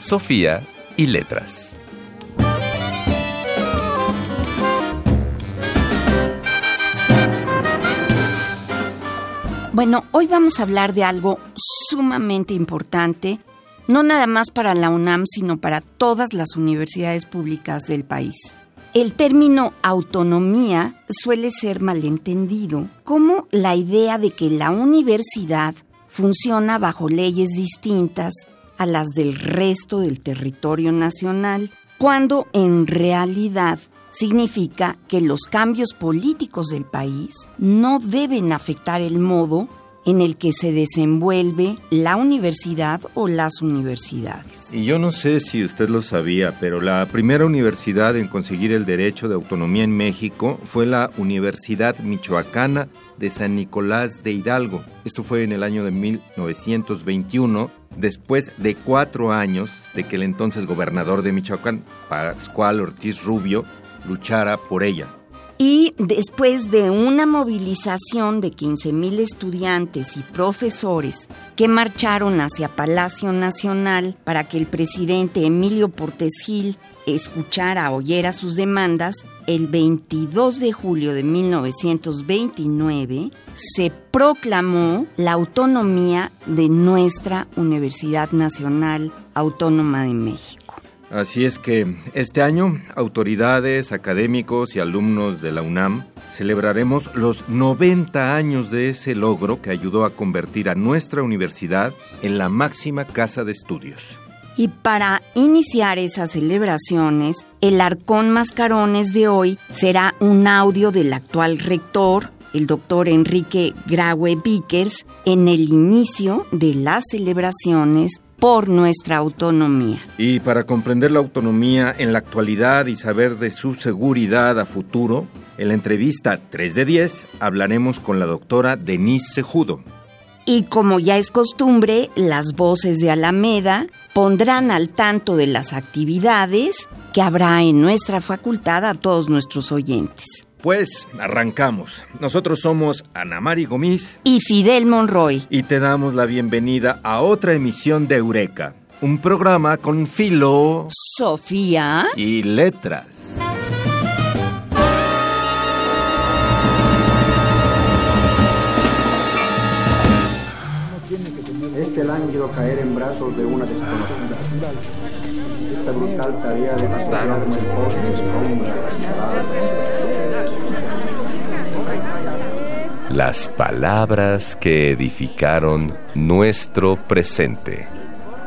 Sofía y letras. Bueno, hoy vamos a hablar de algo sumamente importante, no nada más para la UNAM, sino para todas las universidades públicas del país. El término autonomía suele ser malentendido como la idea de que la universidad funciona bajo leyes distintas a las del resto del territorio nacional, cuando en realidad significa que los cambios políticos del país no deben afectar el modo en el que se desenvuelve la universidad o las universidades. Y yo no sé si usted lo sabía, pero la primera universidad en conseguir el derecho de autonomía en México fue la Universidad Michoacana de San Nicolás de Hidalgo. Esto fue en el año de 1921, después de cuatro años de que el entonces gobernador de Michoacán, Pascual Ortiz Rubio, luchara por ella. Y después de una movilización de 15.000 estudiantes y profesores que marcharon hacia Palacio Nacional para que el presidente Emilio Portes Gil escuchara, oyera sus demandas, el 22 de julio de 1929 se proclamó la autonomía de nuestra Universidad Nacional Autónoma de México. Así es que este año autoridades, académicos y alumnos de la UNAM celebraremos los 90 años de ese logro que ayudó a convertir a nuestra universidad en la máxima casa de estudios. Y para iniciar esas celebraciones, el Arcón Mascarones de hoy será un audio del actual rector, el doctor Enrique Graue Vickers, en el inicio de las celebraciones por nuestra autonomía. Y para comprender la autonomía en la actualidad y saber de su seguridad a futuro, en la entrevista 3 de 10 hablaremos con la doctora Denise Sejudo. Y como ya es costumbre, las voces de Alameda pondrán al tanto de las actividades que habrá en nuestra facultad a todos nuestros oyentes. Pues arrancamos. Nosotros somos Ana Mari Gomis y Fidel Monroy. Y te damos la bienvenida a otra emisión de Eureka, un programa con filo, Sofía y letras. Este lánguido caer en brazos de una desconocida. Esta brutal tarea de pasar como Las palabras que edificaron nuestro presente.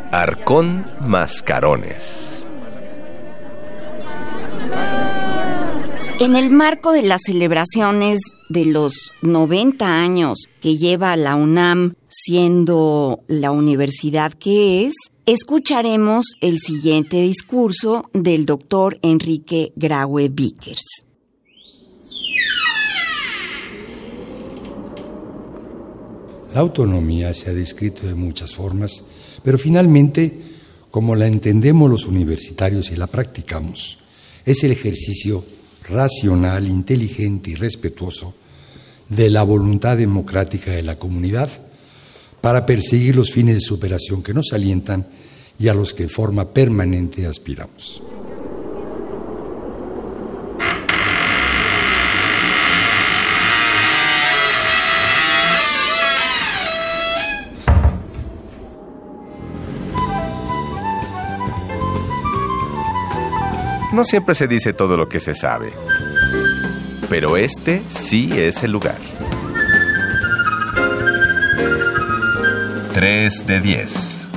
Arcón Mascarones. En el marco de las celebraciones de los 90 años que lleva la UNAM siendo la universidad que es, escucharemos el siguiente discurso del doctor Enrique Graue Vickers. La autonomía se ha descrito de muchas formas, pero finalmente, como la entendemos los universitarios y la practicamos, es el ejercicio racional, inteligente y respetuoso de la voluntad democrática de la comunidad para perseguir los fines de superación que nos alientan y a los que de forma permanente aspiramos. No siempre se dice todo lo que se sabe, pero este sí es el lugar. 3 de 10.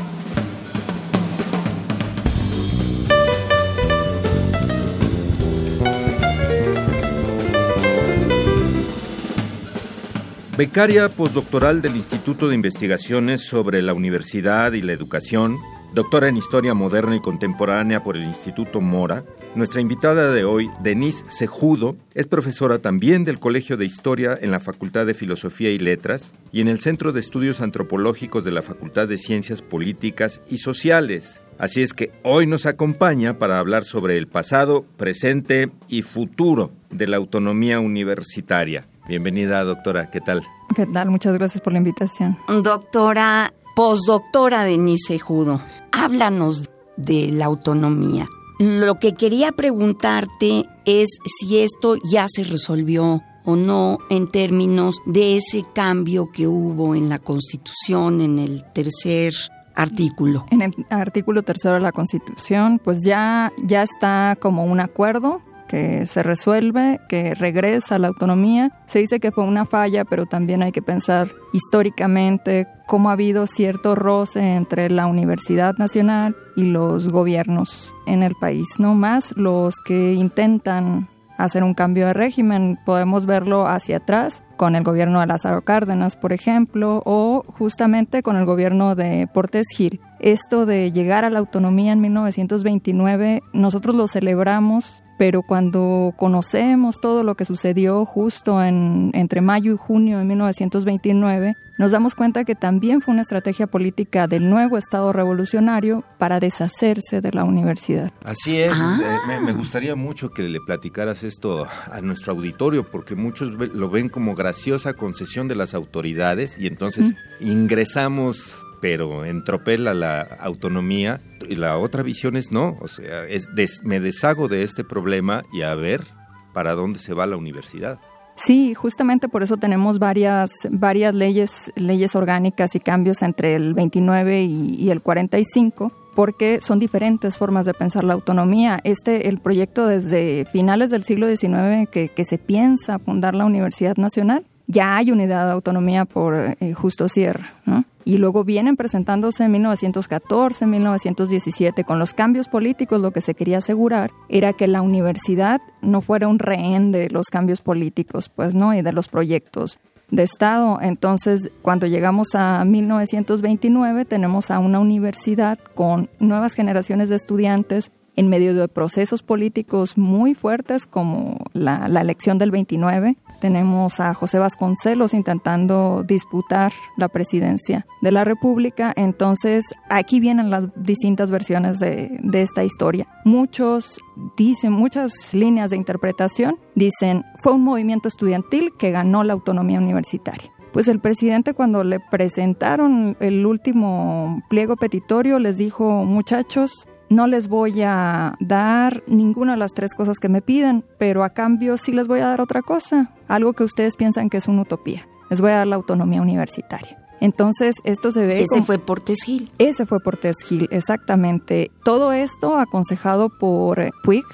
Becaria postdoctoral del Instituto de Investigaciones sobre la Universidad y la Educación doctora en Historia Moderna y Contemporánea por el Instituto Mora. Nuestra invitada de hoy, Denise Sejudo, es profesora también del Colegio de Historia en la Facultad de Filosofía y Letras y en el Centro de Estudios Antropológicos de la Facultad de Ciencias Políticas y Sociales. Así es que hoy nos acompaña para hablar sobre el pasado, presente y futuro de la autonomía universitaria. Bienvenida, doctora. ¿Qué tal? ¿Qué tal? Muchas gracias por la invitación. Doctora, postdoctora Denise Judo, háblanos de la autonomía. Lo que quería preguntarte es si esto ya se resolvió o no en términos de ese cambio que hubo en la Constitución, en el tercer artículo. En el artículo tercero de la Constitución, pues ya, ya está como un acuerdo que se resuelve, que regresa a la autonomía. Se dice que fue una falla, pero también hay que pensar históricamente cómo ha habido cierto roce entre la Universidad Nacional y los gobiernos en el país, no más los que intentan hacer un cambio de régimen. Podemos verlo hacia atrás con el gobierno de Lázaro Cárdenas, por ejemplo, o justamente con el gobierno de Portes Gil. Esto de llegar a la autonomía en 1929, nosotros lo celebramos pero cuando conocemos todo lo que sucedió justo en, entre mayo y junio de 1929, nos damos cuenta que también fue una estrategia política del nuevo Estado revolucionario para deshacerse de la universidad. Así es, ah. me, me, gustaría mucho que le platicaras esto a nuestro auditorio, porque muchos lo ven como graciosa concesión de las autoridades y entonces ingresamos pero entropela la autonomía y la otra visión es no, o sea, es me deshago de este problema y a ver para dónde se va la universidad. Sí, justamente por eso tenemos varias, varias leyes, leyes orgánicas y cambios entre el 29 y, el 45 porque son diferentes formas de pensar la autonomía. Este, el proyecto desde finales del siglo XIX que, se piensa fundar la Universidad Nacional, ya hay unidad de autonomía por eh, Justo Sierra, ¿no? Y luego vienen presentándose en 1914, 1917, con los cambios políticos lo que se quería asegurar era que la universidad no fuera un rehén de los cambios políticos, pues, ¿no? Y de los proyectos de Estado. Entonces, cuando llegamos a 1929, tenemos a una universidad con nuevas generaciones de estudiantes en medio de procesos políticos muy fuertes como la, elección del 29. Tenemos a José Vasconcelos intentando disputar la presidencia de la República. Entonces, aquí vienen las distintas versiones de, de esta historia. Muchos dicen, muchas líneas de interpretación dicen, fue un movimiento estudiantil que ganó la autonomía universitaria pues el presidente cuando le presentaron el último pliego petitorio les dijo, muchachos, no les voy a dar ninguna de las tres cosas que me piden, pero a cambio sí les voy a dar otra cosa, algo que ustedes piensan que es una utopía. Les voy a dar la autonomía universitaria. Entonces, esto se ve. Ese fue Portes Gil. Ese fue Portes Gil, exactamente. Todo esto aconsejado por Puig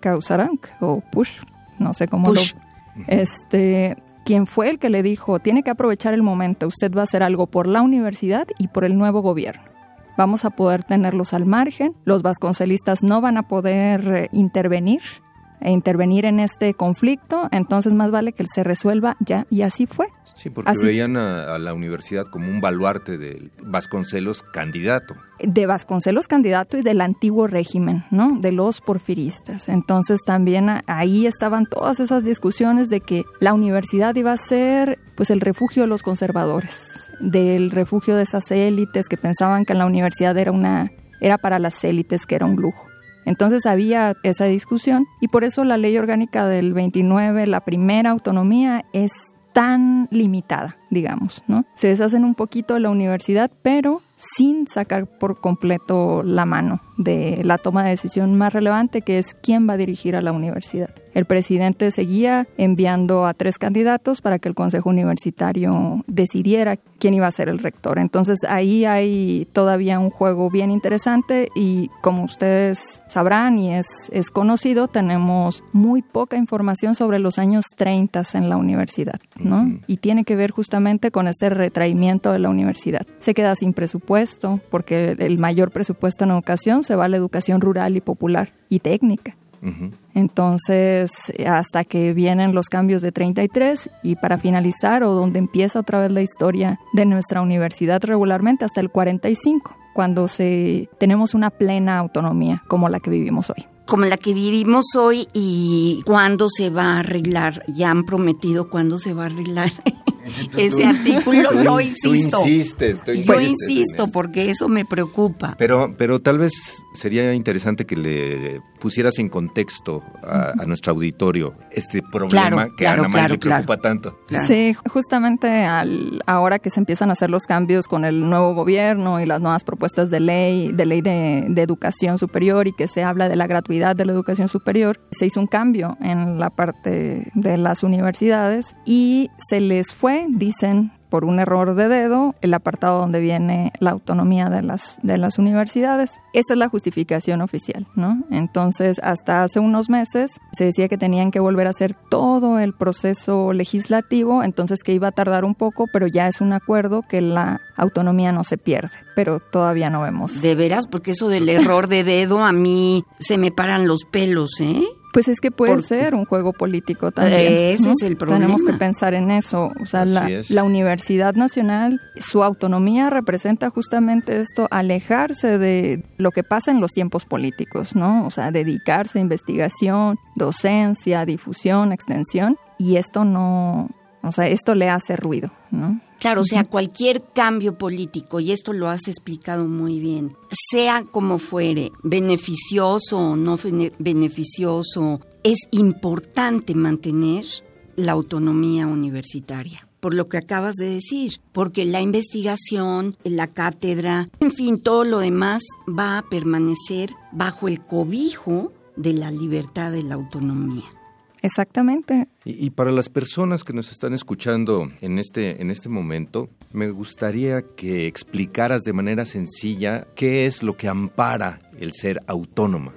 Causarank o Push, no sé cómo Push. lo. Este, quien fue el que le dijo: tiene que aprovechar el momento, usted va a hacer algo por la universidad y por el nuevo gobierno vamos a poder tenerlos al margen, los vasconcelistas no van a poder eh, intervenir e intervenir en este conflicto, entonces más vale que se resuelva ya y así fue. Sí, porque veían a, la universidad como un baluarte de Vasconcelos candidato. De Vasconcelos candidato y del antiguo régimen, ¿no? De los porfiristas. Entonces también ahí estaban todas esas discusiones de que la universidad iba a ser pues el refugio de los conservadores, del refugio de esas élites que pensaban que la universidad era una era para las élites, que era un lujo. Entonces había esa discusión y por eso la ley orgánica del 29, la primera autonomía, es tan limitada, digamos, ¿no? Se deshacen un poquito de la universidad, pero sin sacar por completo la mano de la toma de decisión más relevante, que es quién va a dirigir a la universidad. El presidente seguía enviando a tres candidatos para que el Consejo Universitario decidiera quién iba a ser el rector. Entonces ahí hay todavía un juego bien interesante y como ustedes sabrán y es, es conocido, tenemos muy poca información sobre los años 30 en la universidad, ¿no? Y tiene que ver justamente con este retraimiento de la universidad. Se queda sin presupuesto porque el mayor presupuesto en educación se va a la educación rural y popular y técnica. Entonces, hasta que vienen los cambios de 33 y para finalizar o donde empieza otra vez la historia de nuestra universidad regularmente hasta el 45 cuando se tenemos una plena autonomía como la que vivimos hoy como la que vivimos hoy y cuándo se va a arreglar. Ya han prometido cuándo se va a arreglar ese artículo. Yo insisto. Tú insistes, Yo insisto porque eso me preocupa. Pero, pero tal vez sería interesante que le pusieras en contexto a, nuestro auditorio este problema que a Ana le preocupa tanto. Sí, justamente al, ahora que se empiezan a hacer los cambios con el nuevo gobierno y las nuevas propuestas de ley, de ley de, de educación superior y que se habla de la gratuidad de la educación superior, se hizo un cambio en la parte de las universidades y se les fue, dicen por un error de dedo el apartado donde viene la autonomía de las, de las universidades. Esta es la justificación oficial, ¿no? Entonces, hasta hace unos meses se decía que tenían que volver a hacer todo el proceso legislativo, entonces que iba a tardar un poco, pero ya es un acuerdo que la autonomía no se pierde, pero todavía no vemos. De veras, porque eso del error de dedo a mí se me paran los pelos, ¿eh? Pues es que puede ser un juego político también. Ese es el problema. Tenemos que pensar en eso. O sea, la, la, Universidad Nacional, su autonomía representa justamente esto, alejarse de lo que pasa en los tiempos políticos, ¿no? O sea, dedicarse a investigación, docencia, difusión, extensión. Y esto no, o sea, esto le hace ruido, ¿no? Claro, o sea, cualquier cambio político, y esto lo has explicado muy bien, sea como fuere, beneficioso o no beneficioso, es importante mantener la autonomía universitaria por lo que acabas de decir, porque la investigación, la cátedra, en fin, todo lo demás va a permanecer bajo el cobijo de la libertad de la autonomía. Exactamente. Y, para las personas que nos están escuchando en este, en este momento, me gustaría que explicaras de manera sencilla qué es lo que ampara el ser autónoma.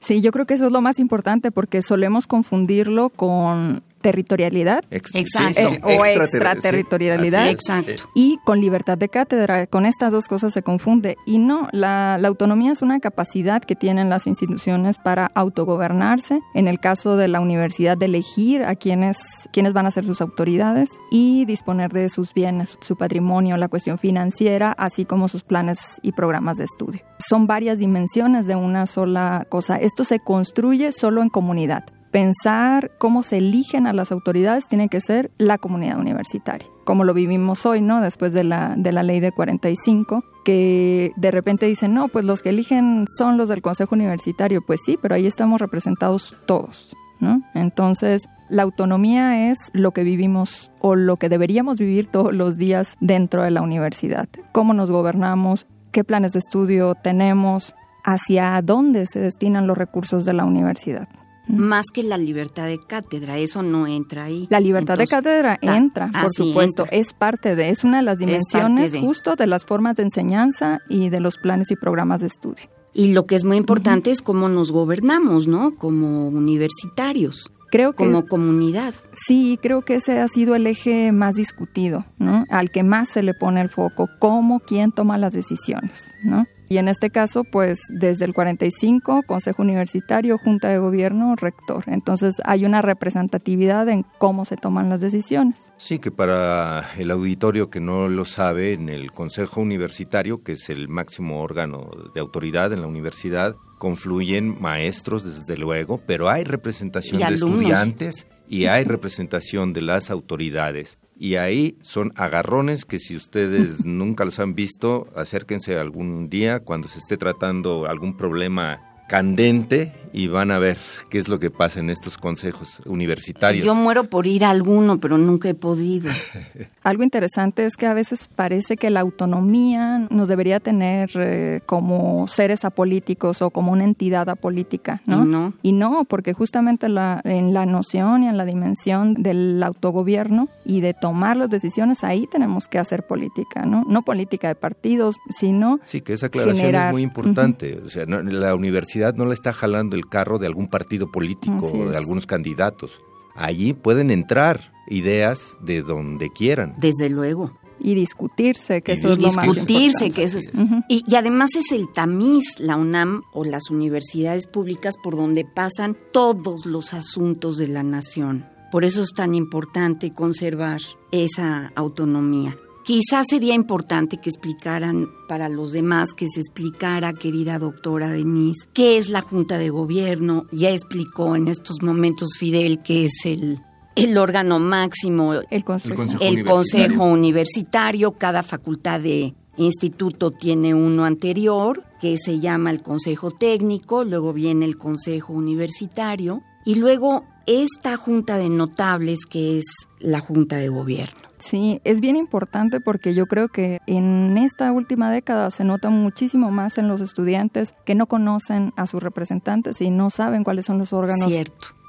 Sí, yo creo que eso es lo más importante porque solemos confundirlo con territorialidad Exacto. Eh, o extraterritorialidad Exacto. y con libertad de cátedra. Con estas dos cosas se confunde. Y no, la, autonomía es una capacidad que tienen las instituciones para autogobernarse. En el caso de la universidad, de elegir a quienes, quienes van a ser sus autoridades y disponer de sus bienes, su patrimonio, la cuestión financiera, así como sus planes y programas de estudio. Son varias dimensiones de una sola cosa. Esto se construye solo en comunidad pensar cómo se eligen a las autoridades tiene que ser la comunidad universitaria, como lo vivimos hoy, ¿no? Después de la, de la ley de 45, que de repente dicen, no, pues los que eligen son los del Consejo Universitario. Pues sí, pero ahí estamos representados todos. ¿No? Entonces, la autonomía es lo que vivimos o lo que deberíamos vivir todos los días dentro de la universidad. Cómo nos gobernamos, qué planes de estudio tenemos, hacia dónde se destinan los recursos de la universidad más que la libertad de cátedra, eso no entra ahí. La libertad de cátedra entra, por supuesto, es parte de, es una de las dimensiones justo de las formas de enseñanza y de los planes y programas de estudio. Y lo que es muy importante es cómo nos gobernamos, ¿no? Como universitarios. Creo que, como comunidad. Sí, creo que ese ha sido el eje más discutido, ¿no? Al que más se le pone el foco, cómo, quién toma las decisiones, ¿no? Y en este caso, pues desde el 45, Consejo Universitario, Junta de Gobierno, Rector. Entonces hay una representatividad en cómo se toman las decisiones. Sí, que para el auditorio que no lo sabe, en el Consejo Universitario, que es el máximo órgano de autoridad en la universidad, confluyen maestros, desde luego, pero hay representación de estudiantes y hay representación de las autoridades. Y ahí son agarrones que si ustedes nunca los han visto, acérquense algún día cuando se esté tratando algún problema candente y van a ver qué es lo que pasa en estos consejos universitarios. Yo muero por ir a alguno, pero nunca he podido. Algo interesante es que a veces parece que la autonomía nos debería tener eh, como seres apolíticos o como una entidad apolítica, ¿no? Y no. Y no, porque justamente la, en la noción y en la dimensión del autogobierno y de tomar las decisiones, ahí tenemos que hacer política, ¿no? No política de partidos, sino Sí, que esa aclaración es muy importante. O sea, la universidad no le está jalando el carro de algún partido político o de algunos candidatos. Allí pueden entrar ideas de donde quieran. Desde luego. Y discutirse, que eso es lo más Discutirse, que eso es... y, y, además es el tamiz, la UNAM o las universidades públicas por donde pasan todos los asuntos de la nación. Por eso es tan importante conservar esa autonomía Quizás sería importante que explicaran para los demás, que se explicara, querida doctora Denise, qué es la Junta de Gobierno. Ya explicó en estos momentos Fidel que es el, el órgano máximo, el consejo, el consejo universitario. Cada facultad de instituto tiene uno anterior que se llama el Consejo Técnico, luego viene el Consejo Universitario y luego esta Junta de Notables que es la Junta de Gobierno. Sí, es bien importante porque yo creo que en esta última década se nota muchísimo más en los estudiantes que no conocen a sus representantes y no saben cuáles son los órganos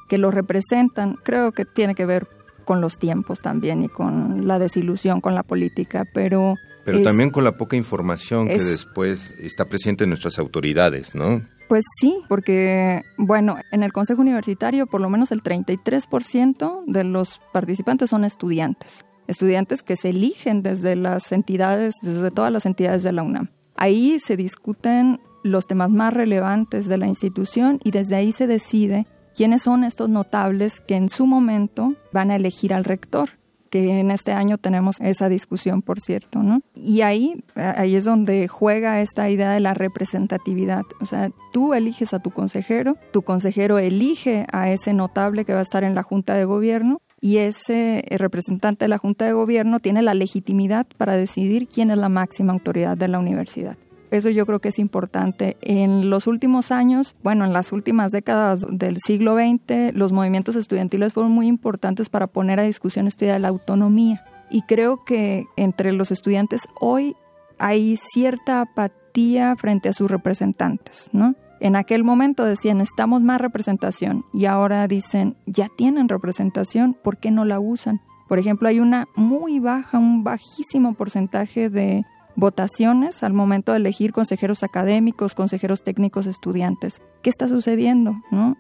que los representan. Creo que tiene que ver con los tiempos también y con la desilusión con la política, pero... Pero también con la poca información que después está presente en nuestras autoridades, ¿no? Pues sí, porque, bueno, en el Consejo Universitario por lo menos el 33% de los participantes son estudiantes estudiantes que se eligen desde las entidades, desde todas las entidades de la UNAM. Ahí se discuten los temas más relevantes de la institución y desde ahí se decide quiénes son estos notables que en su momento van a elegir al rector que en este año tenemos esa discusión, por cierto, ¿no? Y ahí, ahí es donde juega esta idea de la representatividad. O sea, tú eliges a tu consejero, tu consejero elige a ese notable que va a estar en la Junta de Gobierno y ese representante de la Junta de Gobierno tiene la legitimidad para decidir quién es la máxima autoridad de la universidad. Eso yo creo que es importante. En los últimos años, bueno, en las últimas décadas del siglo XX, los movimientos estudiantiles fueron muy importantes para poner a discusión esta idea de la autonomía. Y creo que entre los estudiantes hoy hay cierta apatía frente a sus representantes, ¿no? En aquel momento decían, necesitamos más representación y ahora dicen, ya tienen representación, ¿por qué no la usan? Por ejemplo, hay una muy baja, un bajísimo porcentaje de votaciones al momento de elegir consejeros académicos, consejeros técnicos, estudiantes. ¿Qué está sucediendo?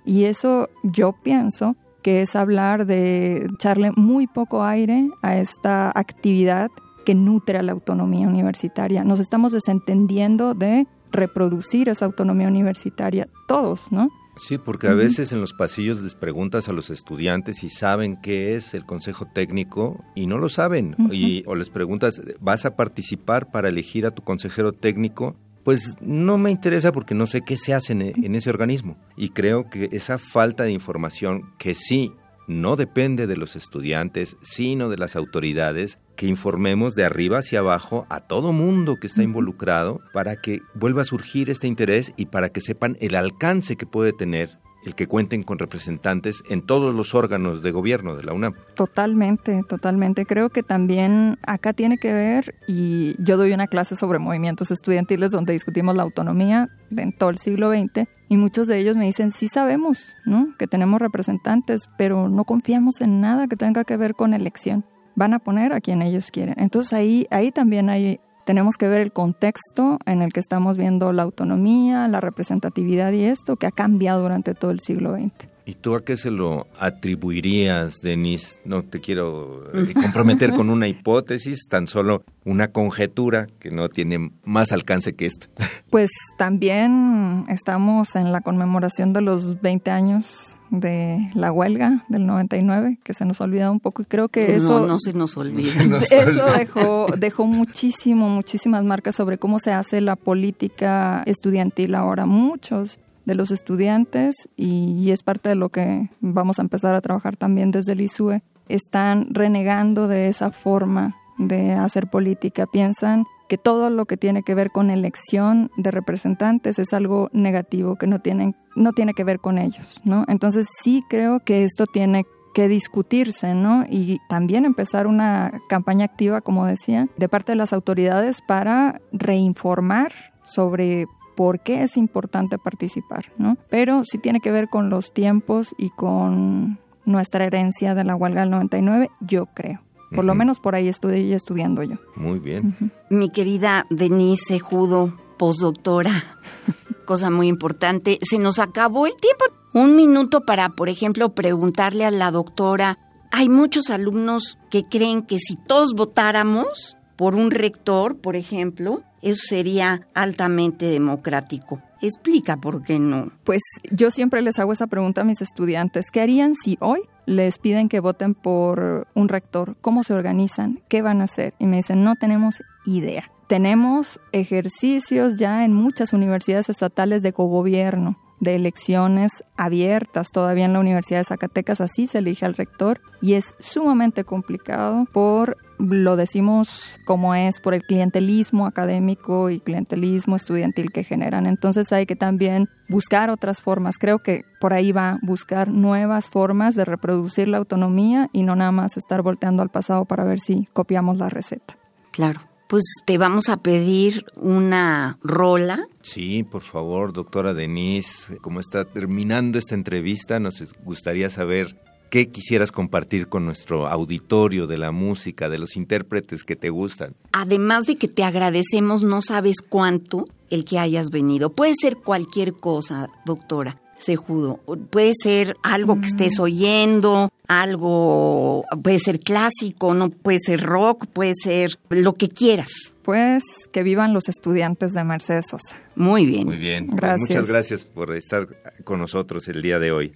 Y eso yo pienso que es hablar de echarle muy poco aire a esta actividad que nutre a la autonomía universitaria. Nos estamos desentendiendo de reproducir esa autonomía universitaria todos, ¿no? Sí, porque a veces en los pasillos les preguntas a los estudiantes si saben qué es el consejo técnico y no lo saben. y, o les preguntas, ¿vas a participar para elegir a tu consejero técnico? Pues no me interesa porque no sé qué se hace en, en ese organismo. Y creo que esa falta de información que sí no depende de los estudiantes, sino de las autoridades, que informemos de arriba hacia abajo a todo mundo que está involucrado para que vuelva a surgir este interés y para que sepan el alcance que puede tener el que cuenten con representantes en todos los órganos de gobierno de la UNAM. Totalmente, totalmente. Creo que también acá tiene que ver, y yo doy una clase sobre movimientos estudiantiles donde discutimos la autonomía en todo el siglo XX, y muchos de ellos me dicen, sí sabemos, ¿no? Que tenemos representantes, pero no confiamos en nada que tenga que ver con elección. Van a poner a quien ellos quieren. Entonces ahí, ahí también hay tenemos que ver el contexto en el que estamos viendo la autonomía, la representatividad y esto que ha cambiado durante todo el siglo XX. ¿Y tú a qué se lo atribuirías, Denise? No te quiero eh, comprometer con una hipótesis, tan solo una conjetura que no tiene más alcance que esta. Pues también estamos en la conmemoración de los 20 años de la huelga del 99, que se nos olvida un poco y creo que eso... No, no se nos olvida. eso dejó, dejó muchísimo, muchísimas marcas sobre cómo se hace la política estudiantil ahora. Muchos de los estudiantes y, es parte de lo que vamos a empezar a trabajar también desde el ISUE, están renegando de esa forma de hacer política. Piensan que todo lo que tiene que ver con elección de representantes es algo negativo, que no, tienen, no tiene que ver con ellos, ¿no? Entonces sí creo que esto tiene que discutirse, ¿no? Y también empezar una campaña activa, como decía, de parte de las autoridades para reinformar sobre por qué es importante participar, ¿no? Pero sí tiene que ver con los tiempos y con nuestra herencia de la huelga del 99, yo creo. Por lo menos por ahí estoy estudiando yo. Muy bien. Mi querida Denise Judo, postdoctora, cosa muy importante, se nos acabó el tiempo. Un minuto para, por ejemplo, preguntarle a la doctora, hay muchos alumnos que creen que si todos votáramos por un rector, por ejemplo, eso sería altamente democrático. Explica por qué no. Pues yo siempre les hago esa pregunta a mis estudiantes. ¿Qué harían si hoy les piden que voten por un rector, ¿cómo se organizan? ¿Qué van a hacer? Y me dicen, no tenemos idea. Tenemos ejercicios ya en muchas universidades estatales de cogobierno de elecciones abiertas todavía en la Universidad de Zacatecas, así se elige al rector y es sumamente complicado por, lo decimos como es, por el clientelismo académico y clientelismo estudiantil que generan. Entonces hay que también buscar otras formas. Creo que por ahí va buscar nuevas formas de reproducir la autonomía y no nada más estar volteando al pasado para ver si copiamos la receta. Claro pues te vamos a pedir una rola. Sí, por favor, doctora Denise, como está terminando esta entrevista, nos gustaría saber qué quisieras compartir con nuestro auditorio de la música, de los intérpretes que te gustan. Además de que te agradecemos, no sabes cuánto el que hayas venido. Puede ser cualquier cosa, doctora judo. Puede ser algo que estés oyendo, algo, puede ser clásico, no puede ser rock, puede ser lo que quieras. Pues que vivan los estudiantes de Mercedes Sosa. Muy bien. Muy bien. Pues muchas gracias por estar con nosotros el día de hoy.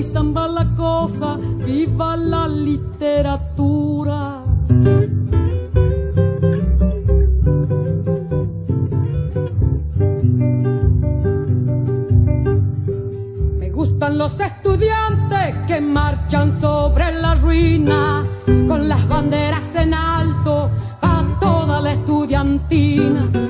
y la cosa, viva la literatura. Me gustan los estudiantes que marchan sobre la ruina con las banderas en alto a toda la estudiantina.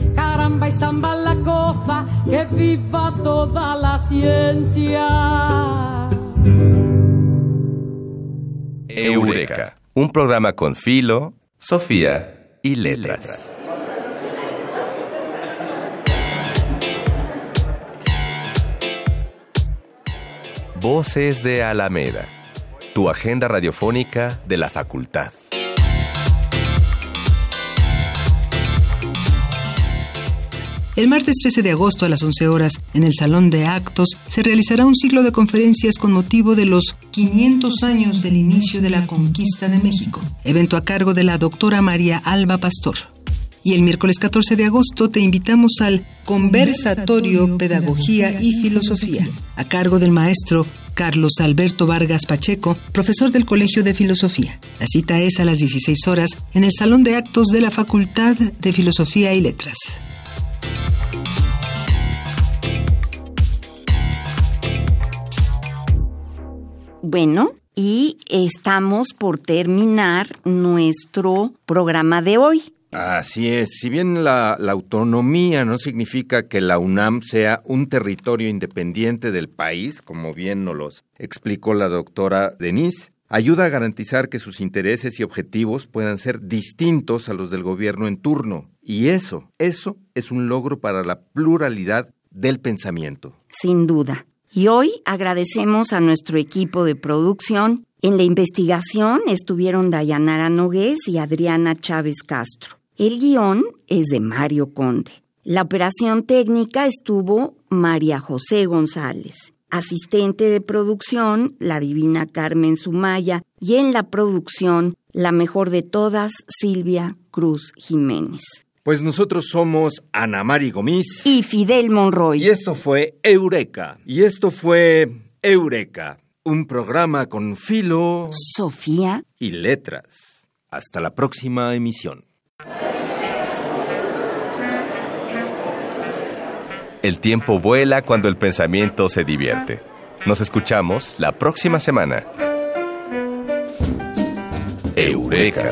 caramba y zamba la cosa, que viva toda la ciencia. Eureka, un programa con Filo, Sofía y Letras. Voces de Alameda, tu agenda radiofónica de la facultad. El martes 13 de agosto a las 11 horas, en el Salón de Actos, se realizará un ciclo de conferencias con motivo de los 500 años del inicio de la conquista de México, evento a cargo de la doctora María Alba Pastor. Y el miércoles 14 de agosto te invitamos al Conversatorio Pedagogía y Filosofía, a cargo del maestro Carlos Alberto Vargas Pacheco, profesor del Colegio de Filosofía. La cita es a las 16 horas en el Salón de Actos de la Facultad de Filosofía y Letras. Bueno, y estamos por terminar nuestro programa de hoy. Así es, si bien la, la, autonomía no significa que la UNAM sea un territorio independiente del país, como bien nos lo explicó la doctora Denise, ayuda a garantizar que sus intereses y objetivos puedan ser distintos a los del gobierno en turno. Y eso, eso es un logro para la pluralidad del pensamiento. Sin duda. Y hoy agradecemos a nuestro equipo de producción. En la investigación estuvieron Dayanara Nogués y Adriana Chávez Castro. El guion es de Mario Conde. La operación técnica estuvo María José González. Asistente de producción, la divina Carmen Sumaya. Y en la producción, la mejor de todas, Silvia Cruz Jiménez. Pues nosotros somos Ana Mari Gomis y Fidel Monroy. Y esto fue Eureka. Y esto fue Eureka, un programa con filo, Sofía y letras. Hasta la próxima emisión. El tiempo vuela cuando el pensamiento se divierte. Nos escuchamos la próxima semana. Eureka